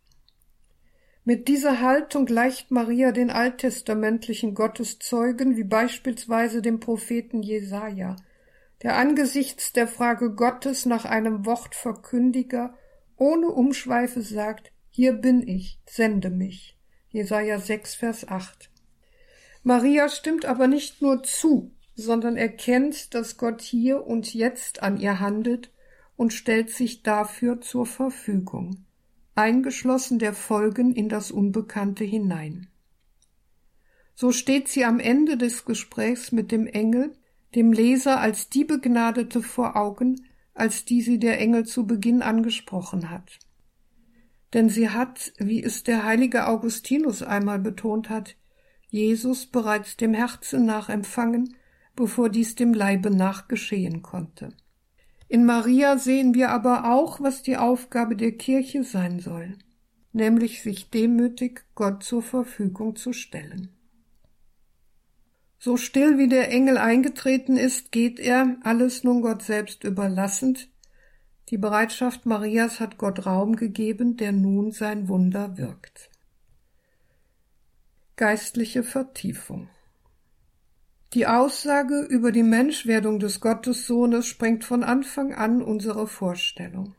[SPEAKER 2] Mit dieser Haltung gleicht Maria den alttestamentlichen Gotteszeugen, wie beispielsweise dem Propheten Jesaja, der angesichts der Frage Gottes nach einem Wortverkündiger ohne Umschweife sagt, hier bin ich, sende mich. Jesaja 6, Vers 8. Maria stimmt aber nicht nur zu, sondern erkennt, dass Gott hier und jetzt an ihr handelt und stellt sich dafür zur Verfügung eingeschlossen der Folgen in das Unbekannte hinein. So steht sie am Ende des Gesprächs mit dem Engel, dem Leser als die Begnadete vor Augen, als die sie der Engel zu Beginn angesprochen hat. Denn sie hat, wie es der heilige Augustinus einmal betont hat, Jesus bereits dem Herzen nach empfangen, bevor dies dem Leibe nach geschehen konnte. In Maria sehen wir aber auch, was die Aufgabe der Kirche sein soll, nämlich sich demütig Gott zur Verfügung zu stellen. So still wie der Engel eingetreten ist, geht er, alles nun Gott selbst überlassend. Die Bereitschaft Marias hat Gott Raum gegeben, der nun sein Wunder wirkt. Geistliche Vertiefung die Aussage über die Menschwerdung des Gottessohnes sprengt von Anfang an unsere Vorstellung.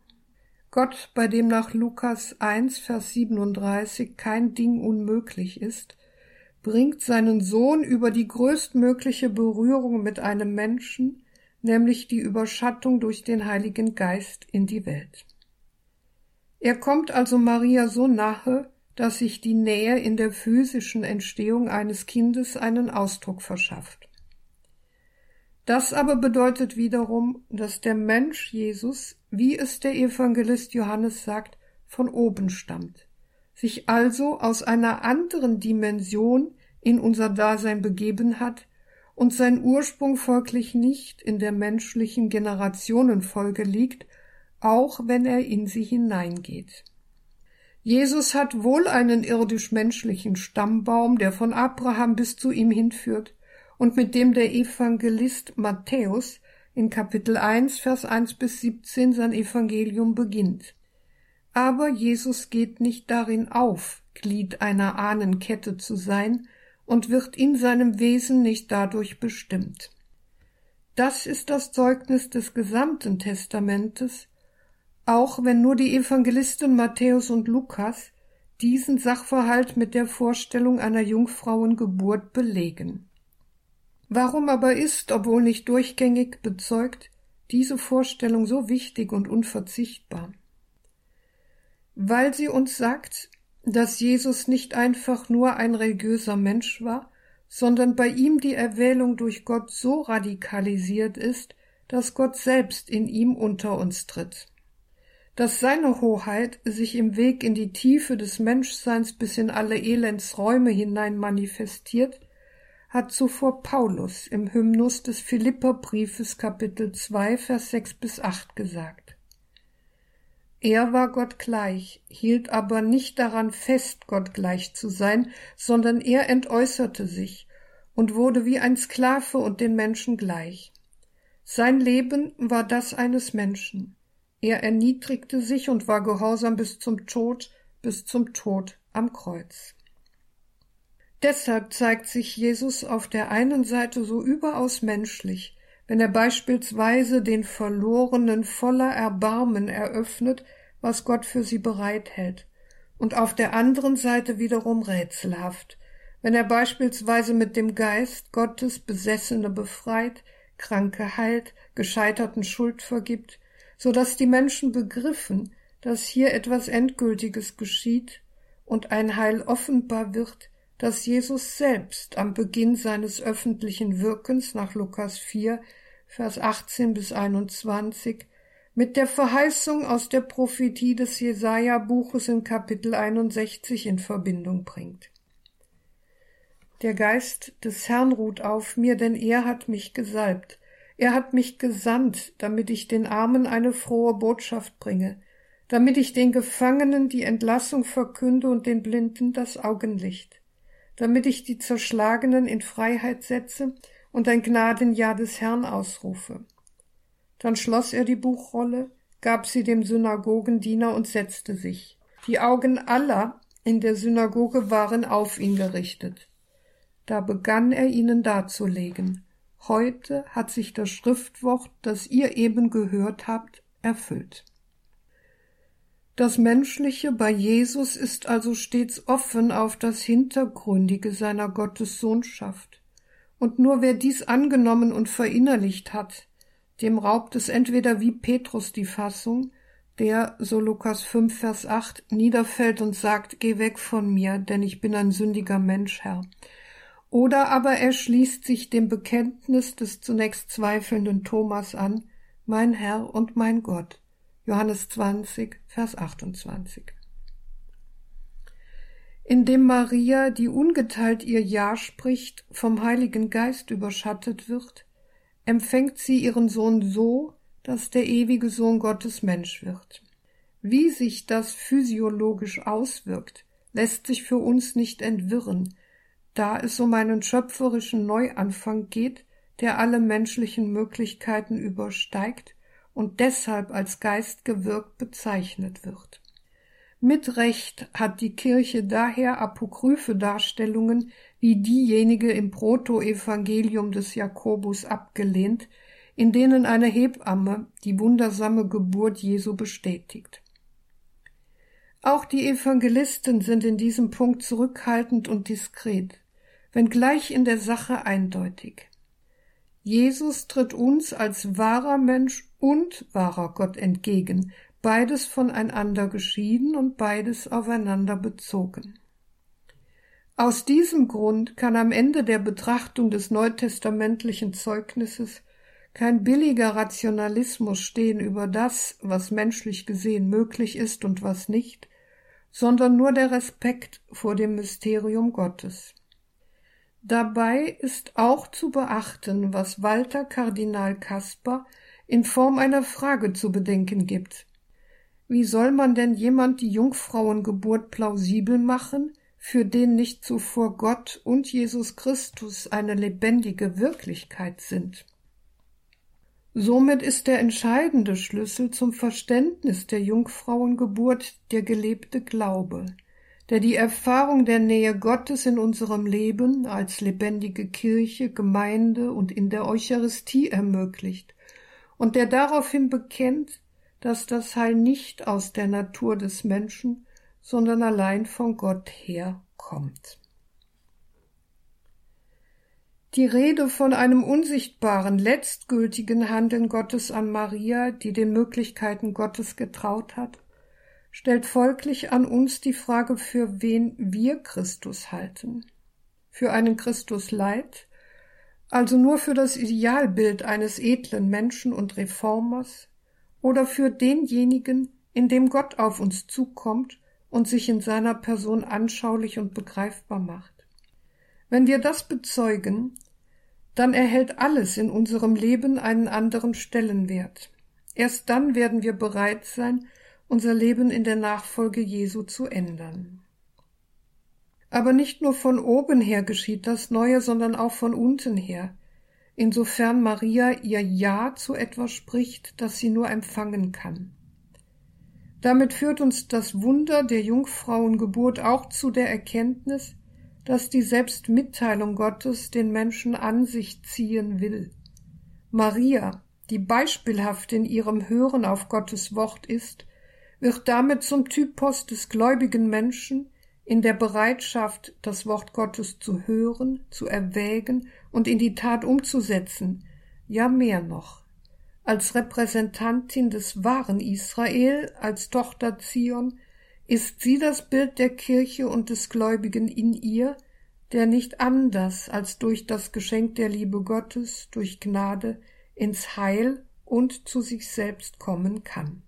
[SPEAKER 2] Gott, bei dem nach Lukas 1, Vers 37 kein Ding unmöglich ist, bringt seinen Sohn über die größtmögliche Berührung mit einem Menschen, nämlich die Überschattung durch den Heiligen Geist in die Welt. Er kommt also Maria so nahe, dass sich die Nähe in der physischen Entstehung eines Kindes einen Ausdruck verschafft. Das aber bedeutet wiederum, dass der Mensch Jesus, wie es der Evangelist Johannes sagt, von oben stammt, sich also aus einer anderen Dimension in unser Dasein begeben hat und sein Ursprung folglich nicht in der menschlichen Generationenfolge liegt, auch wenn er in sie hineingeht. Jesus hat wohl einen irdisch-menschlichen Stammbaum, der von Abraham bis zu ihm hinführt und mit dem der Evangelist Matthäus in Kapitel 1, Vers 1 bis 17 sein Evangelium beginnt. Aber Jesus geht nicht darin auf, Glied einer Ahnenkette zu sein und wird in seinem Wesen nicht dadurch bestimmt. Das ist das Zeugnis des gesamten Testamentes, auch wenn nur die Evangelisten Matthäus und Lukas diesen Sachverhalt mit der Vorstellung einer Jungfrauengeburt belegen. Warum aber ist, obwohl nicht durchgängig bezeugt, diese Vorstellung so wichtig und unverzichtbar? Weil sie uns sagt, dass Jesus nicht einfach nur ein religiöser Mensch war, sondern bei ihm die Erwählung durch Gott so radikalisiert ist, dass Gott selbst in ihm unter uns tritt dass seine Hoheit sich im Weg in die Tiefe des Menschseins bis in alle Elendsräume hinein manifestiert, hat zuvor Paulus im Hymnus des Philipperbriefes Kapitel 2 Vers 6 bis 8 gesagt. Er war Gott gleich, hielt aber nicht daran fest, Gott gleich zu sein, sondern er entäußerte sich und wurde wie ein Sklave und den Menschen gleich. Sein Leben war das eines Menschen. Er erniedrigte sich und war gehorsam bis zum Tod, bis zum Tod am Kreuz. Deshalb zeigt sich Jesus auf der einen Seite so überaus menschlich, wenn er beispielsweise den Verlorenen voller Erbarmen eröffnet, was Gott für sie bereithält, und auf der anderen Seite wiederum rätselhaft, wenn er beispielsweise mit dem Geist Gottes Besessene befreit, Kranke heilt, Gescheiterten Schuld vergibt, so dass die Menschen begriffen, dass hier etwas Endgültiges geschieht und ein Heil offenbar wird, dass Jesus selbst am Beginn seines öffentlichen Wirkens nach Lukas 4, Vers 18 bis 21 mit der Verheißung aus der Prophetie des Jesaja-Buches in Kapitel 61 in Verbindung bringt. Der Geist des Herrn ruht auf mir, denn er hat mich gesalbt. Er hat mich gesandt, damit ich den Armen eine frohe Botschaft bringe, damit ich den Gefangenen die Entlassung verkünde und den Blinden das Augenlicht damit ich die Zerschlagenen in Freiheit setze und ein Gnadenjahr des Herrn ausrufe. Dann schloss er die Buchrolle, gab sie dem Synagogendiener und setzte sich. Die Augen aller in der Synagoge waren auf ihn gerichtet. Da begann er ihnen darzulegen. Heute hat sich das Schriftwort, das ihr eben gehört habt, erfüllt. Das Menschliche bei Jesus ist also stets offen auf das Hintergründige seiner Gottessohnschaft. Und nur wer dies angenommen und verinnerlicht hat, dem raubt es entweder wie Petrus die Fassung, der, so Lukas 5, Vers 8, niederfällt und sagt, Geh weg von mir, denn ich bin ein sündiger Mensch, Herr. Oder aber er schließt sich dem Bekenntnis des zunächst zweifelnden Thomas an, Mein Herr und mein Gott. Johannes 20, Vers 28. Indem Maria, die ungeteilt ihr Ja spricht, vom Heiligen Geist überschattet wird, empfängt sie ihren Sohn so, dass der ewige Sohn Gottes Mensch wird. Wie sich das physiologisch auswirkt, lässt sich für uns nicht entwirren, da es um einen schöpferischen Neuanfang geht, der alle menschlichen Möglichkeiten übersteigt und deshalb als Geist gewirkt bezeichnet wird. Mit Recht hat die Kirche daher apokryphe Darstellungen wie diejenige im Protoevangelium des Jakobus abgelehnt, in denen eine Hebamme die wundersame Geburt Jesu bestätigt. Auch die Evangelisten sind in diesem Punkt zurückhaltend und diskret, wenngleich in der Sache eindeutig. Jesus tritt uns als wahrer Mensch und wahrer Gott entgegen, beides voneinander geschieden und beides aufeinander bezogen. Aus diesem Grund kann am Ende der Betrachtung des neutestamentlichen Zeugnisses kein billiger Rationalismus stehen über das, was menschlich gesehen möglich ist und was nicht, sondern nur der Respekt vor dem Mysterium Gottes. Dabei ist auch zu beachten, was Walter Kardinal Kasper in Form einer Frage zu bedenken gibt. Wie soll man denn jemand die Jungfrauengeburt plausibel machen, für den nicht zuvor Gott und Jesus Christus eine lebendige Wirklichkeit sind? Somit ist der entscheidende Schlüssel zum Verständnis der Jungfrauengeburt der gelebte Glaube der die Erfahrung der Nähe Gottes in unserem Leben als lebendige Kirche, Gemeinde und in der Eucharistie ermöglicht und der daraufhin bekennt, dass das Heil nicht aus der Natur des Menschen, sondern allein von Gott herkommt. Die Rede von einem unsichtbaren, letztgültigen Handeln Gottes an Maria, die den Möglichkeiten Gottes getraut hat, stellt folglich an uns die Frage, für wen wir Christus halten. Für einen Christus Leid, also nur für das Idealbild eines edlen Menschen und Reformers, oder für denjenigen, in dem Gott auf uns zukommt und sich in seiner Person anschaulich und begreifbar macht. Wenn wir das bezeugen, dann erhält alles in unserem Leben einen anderen Stellenwert. Erst dann werden wir bereit sein, unser Leben in der Nachfolge Jesu zu ändern. Aber nicht nur von oben her geschieht das Neue, sondern auch von unten her, insofern Maria ihr Ja zu etwas spricht, das sie nur empfangen kann. Damit führt uns das Wunder der Jungfrauengeburt auch zu der Erkenntnis, dass die Selbstmitteilung Gottes den Menschen an sich ziehen will. Maria, die beispielhaft in ihrem Hören auf Gottes Wort ist, wird damit zum Typos des gläubigen Menschen in der Bereitschaft, das Wort Gottes zu hören, zu erwägen und in die Tat umzusetzen, ja mehr noch. Als Repräsentantin des wahren Israel, als Tochter Zion, ist sie das Bild der Kirche und des Gläubigen in ihr, der nicht anders als durch das Geschenk der Liebe Gottes, durch Gnade, ins Heil und zu sich selbst kommen kann.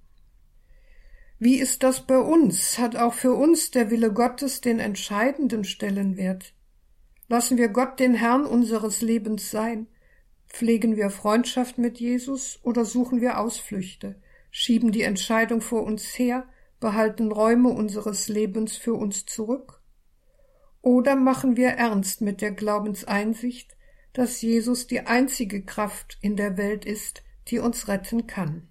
[SPEAKER 2] Wie ist das bei uns? Hat auch für uns der Wille Gottes den entscheidenden Stellenwert? Lassen wir Gott den Herrn unseres Lebens sein? Pflegen wir Freundschaft mit Jesus oder suchen wir Ausflüchte, schieben die Entscheidung vor uns her, behalten Räume unseres Lebens für uns zurück? Oder machen wir ernst mit der Glaubenseinsicht, dass Jesus die einzige Kraft in der Welt ist, die uns retten kann?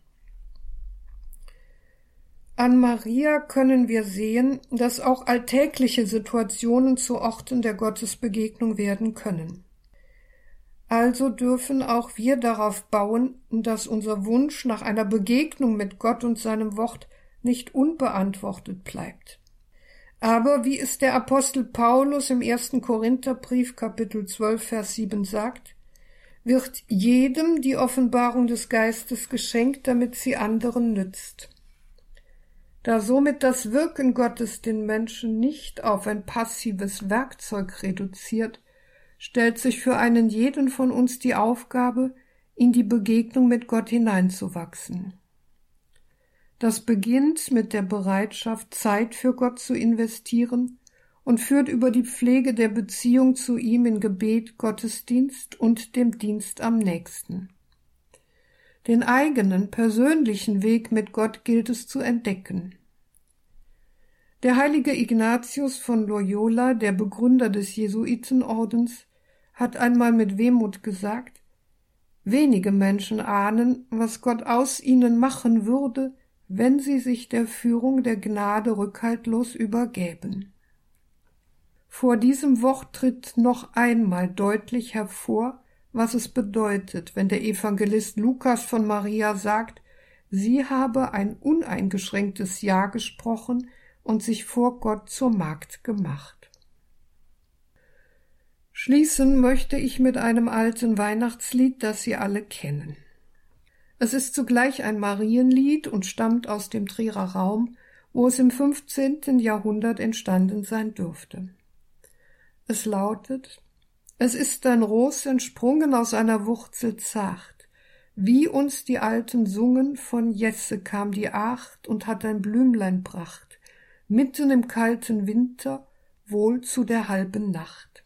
[SPEAKER 2] An Maria können wir sehen, dass auch alltägliche Situationen zu Orten der Gottesbegegnung werden können. Also dürfen auch wir darauf bauen, dass unser Wunsch nach einer Begegnung mit Gott und seinem Wort nicht unbeantwortet bleibt. Aber wie es der Apostel Paulus im ersten Korintherbrief Kapitel 12 Vers 7 sagt, wird jedem die Offenbarung des Geistes geschenkt, damit sie anderen nützt. Da somit das Wirken Gottes den Menschen nicht auf ein passives Werkzeug reduziert, stellt sich für einen jeden von uns die Aufgabe, in die Begegnung mit Gott hineinzuwachsen. Das beginnt mit der Bereitschaft, Zeit für Gott zu investieren und führt über die Pflege der Beziehung zu ihm in Gebet, Gottesdienst und dem Dienst am nächsten. Den eigenen persönlichen Weg mit Gott gilt es zu entdecken. Der heilige Ignatius von Loyola, der Begründer des Jesuitenordens, hat einmal mit Wehmut gesagt, wenige Menschen ahnen, was Gott aus ihnen machen würde, wenn sie sich der Führung der Gnade rückhaltlos übergäben. Vor diesem Wort tritt noch einmal deutlich hervor, was es bedeutet, wenn der Evangelist Lukas von Maria sagt, sie habe ein uneingeschränktes Ja gesprochen und sich vor Gott zur Magd gemacht. Schließen möchte ich mit einem alten Weihnachtslied, das Sie alle kennen. Es ist zugleich ein Marienlied und stammt aus dem Trierer Raum, wo es im 15. Jahrhundert entstanden sein dürfte. Es lautet es ist ein Ros entsprungen aus einer Wurzel zart. Wie uns die Alten sungen, von Jesse kam die Acht und hat ein Blümlein bracht, mitten im kalten Winter, wohl zu der halben Nacht.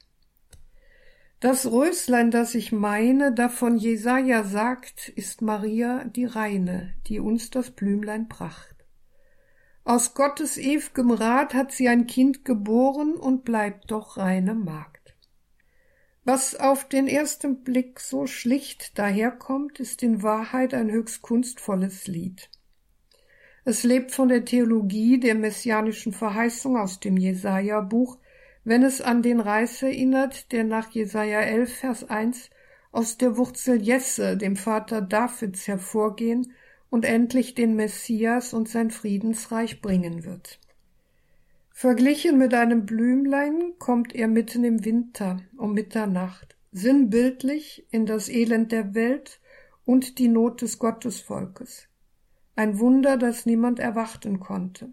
[SPEAKER 2] Das Röslein, das ich meine, davon Jesaja sagt, ist Maria die Reine, die uns das Blümlein bracht. Aus Gottes ew'gem Rat hat sie ein Kind geboren und bleibt doch reine Magd. Was auf den ersten Blick so schlicht daherkommt, ist in Wahrheit ein höchst kunstvolles Lied. Es lebt von der Theologie der messianischen Verheißung aus dem Jesaja-Buch, wenn es an den Reis erinnert, der nach Jesaja 11, Vers 1 aus der Wurzel Jesse, dem Vater Davids, hervorgehen und endlich den Messias und sein Friedensreich bringen wird. Verglichen mit einem Blümlein kommt er mitten im Winter um Mitternacht, sinnbildlich in das Elend der Welt und die Not des Gottesvolkes. Ein Wunder, das niemand erwarten konnte.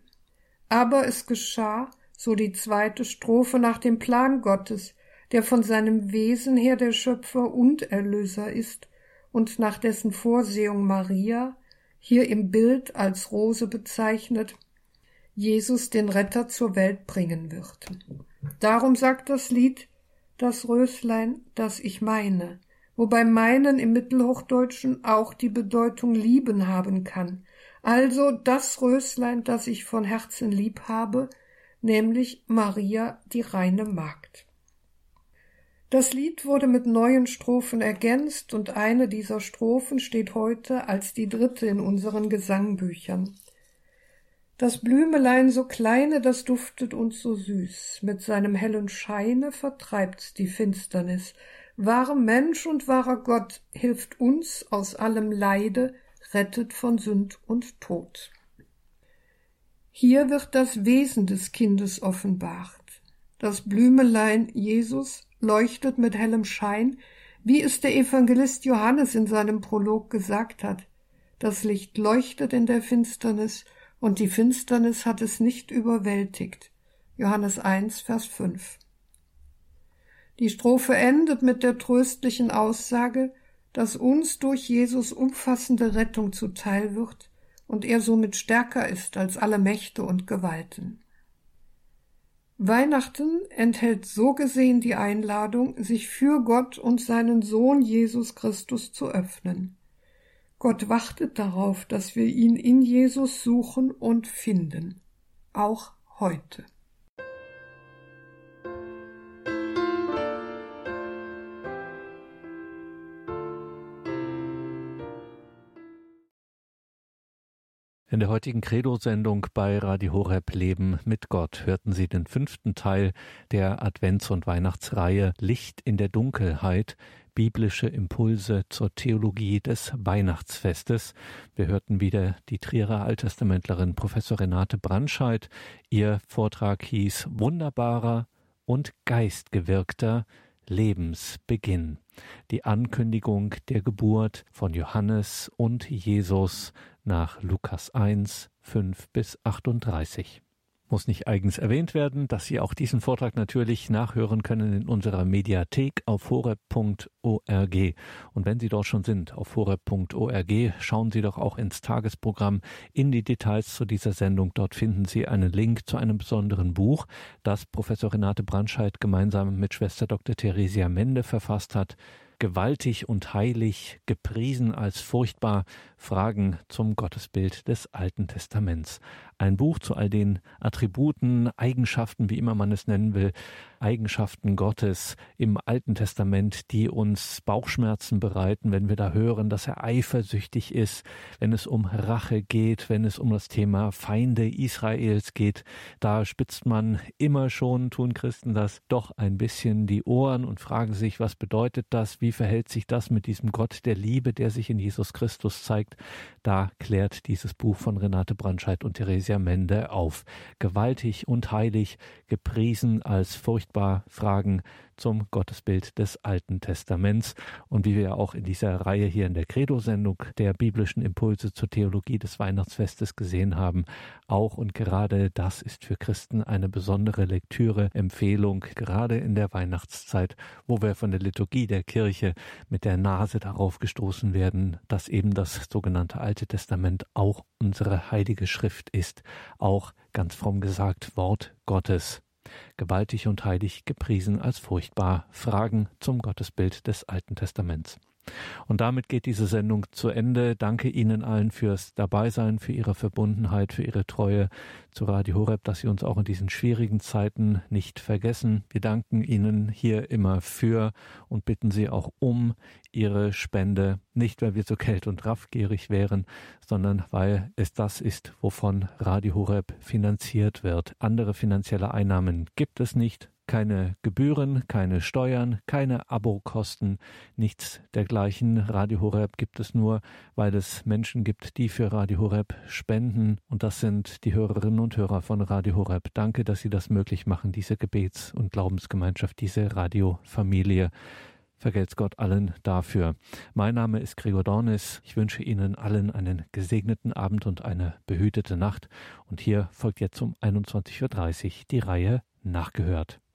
[SPEAKER 2] Aber es geschah, so die zweite Strophe nach dem Plan Gottes, der von seinem Wesen her der Schöpfer und Erlöser ist und nach dessen Vorsehung Maria, hier im Bild als Rose bezeichnet, Jesus den Retter zur Welt bringen wird. Darum sagt das Lied das Röslein, das ich meine, wobei meinen im Mittelhochdeutschen auch die Bedeutung lieben haben kann. Also das Röslein, das ich von Herzen lieb habe, nämlich Maria die reine Magd. Das Lied wurde mit neuen Strophen ergänzt und eine dieser Strophen steht heute als die dritte in unseren Gesangbüchern. Das Blümelein so kleine, das duftet uns so süß, mit seinem hellen Scheine vertreibt's die Finsternis. Wahrer Mensch und wahrer Gott hilft uns aus allem Leide, rettet von Sünd und Tod. Hier wird das Wesen des Kindes offenbart. Das Blümelein Jesus leuchtet mit hellem Schein, wie es der Evangelist Johannes in seinem Prolog gesagt hat. Das Licht leuchtet in der Finsternis, und die Finsternis hat es nicht überwältigt. Johannes 1, Vers 5. Die Strophe endet mit der tröstlichen Aussage, dass uns durch Jesus umfassende Rettung zuteil wird und er somit stärker ist als alle Mächte und Gewalten. Weihnachten enthält so gesehen die Einladung, sich für Gott und seinen Sohn Jesus Christus zu öffnen. Gott wartet darauf, dass wir ihn in Jesus suchen und finden, auch heute.
[SPEAKER 1] In der heutigen Credo-Sendung bei Radio Horeb Leben mit Gott hörten Sie den fünften Teil der Advents- und Weihnachtsreihe Licht in der Dunkelheit, biblische Impulse zur Theologie des Weihnachtsfestes. Wir hörten wieder die Trierer Alttestamentlerin Professor Renate Brandscheid. Ihr Vortrag hieß Wunderbarer und geistgewirkter Lebensbeginn. Die Ankündigung der Geburt von Johannes und Jesus nach Lukas 1, 5 bis 38. Muss nicht eigens erwähnt werden, dass Sie auch diesen Vortrag natürlich nachhören können in unserer Mediathek auf horeb.org. Und wenn Sie dort schon sind, auf horeb.org, schauen Sie doch auch ins Tagesprogramm, in die Details zu dieser Sendung. Dort finden Sie einen Link zu einem besonderen Buch, das Professor Renate Brandscheid gemeinsam mit Schwester Dr. Theresia Mende verfasst hat gewaltig und heilig, gepriesen als furchtbar, Fragen zum Gottesbild des Alten Testaments. Ein Buch zu all den Attributen, Eigenschaften, wie immer man es nennen will, Eigenschaften Gottes im Alten Testament, die uns Bauchschmerzen bereiten, wenn wir da hören, dass er eifersüchtig ist, wenn es um Rache geht, wenn es um das Thema Feinde Israels geht. Da spitzt man immer schon, tun Christen das, doch ein bisschen die Ohren und fragen sich, was bedeutet das? Wie verhält sich das mit diesem Gott der Liebe, der sich in Jesus Christus zeigt? Da klärt dieses Buch von Renate Brandscheid und Theresia Mende auf. Gewaltig und heilig, gepriesen als furchtbar Fragen zum Gottesbild des Alten Testaments. Und wie wir auch in dieser Reihe hier in der Credo-Sendung der biblischen Impulse zur Theologie des Weihnachtsfestes gesehen haben, auch und gerade das ist für Christen eine besondere Lektüre, Empfehlung, gerade in der Weihnachtszeit, wo wir von der Liturgie der Kirche mit der Nase darauf gestoßen werden, dass eben das sogenannte Alte Testament auch unsere heilige Schrift ist, auch ganz fromm gesagt Wort Gottes gewaltig und heilig gepriesen als furchtbar. Fragen zum Gottesbild des Alten Testaments. Und damit geht diese Sendung zu Ende. Danke Ihnen allen fürs Dabeisein, für Ihre Verbundenheit, für Ihre Treue zu Radio Horeb, dass Sie uns auch in diesen schwierigen Zeiten nicht vergessen. Wir danken Ihnen hier immer für und bitten Sie auch um Ihre Spende. Nicht, weil wir so kalt und raffgierig wären, sondern weil es das ist, wovon Radio Horeb finanziert wird. Andere finanzielle Einnahmen gibt es nicht keine Gebühren, keine Steuern, keine Abokosten, nichts dergleichen. Radio Horeb gibt es nur, weil es Menschen gibt, die für Radio Horeb spenden. Und das sind die Hörerinnen und Hörer von Radio Horeb. Danke, dass Sie das möglich machen, diese Gebets- und Glaubensgemeinschaft, diese Radiofamilie. Vergelt's Gott allen dafür. Mein Name ist Gregor Dornis. Ich wünsche Ihnen allen einen gesegneten Abend und eine behütete Nacht. Und hier folgt jetzt um 21.30 Uhr die Reihe Nachgehört.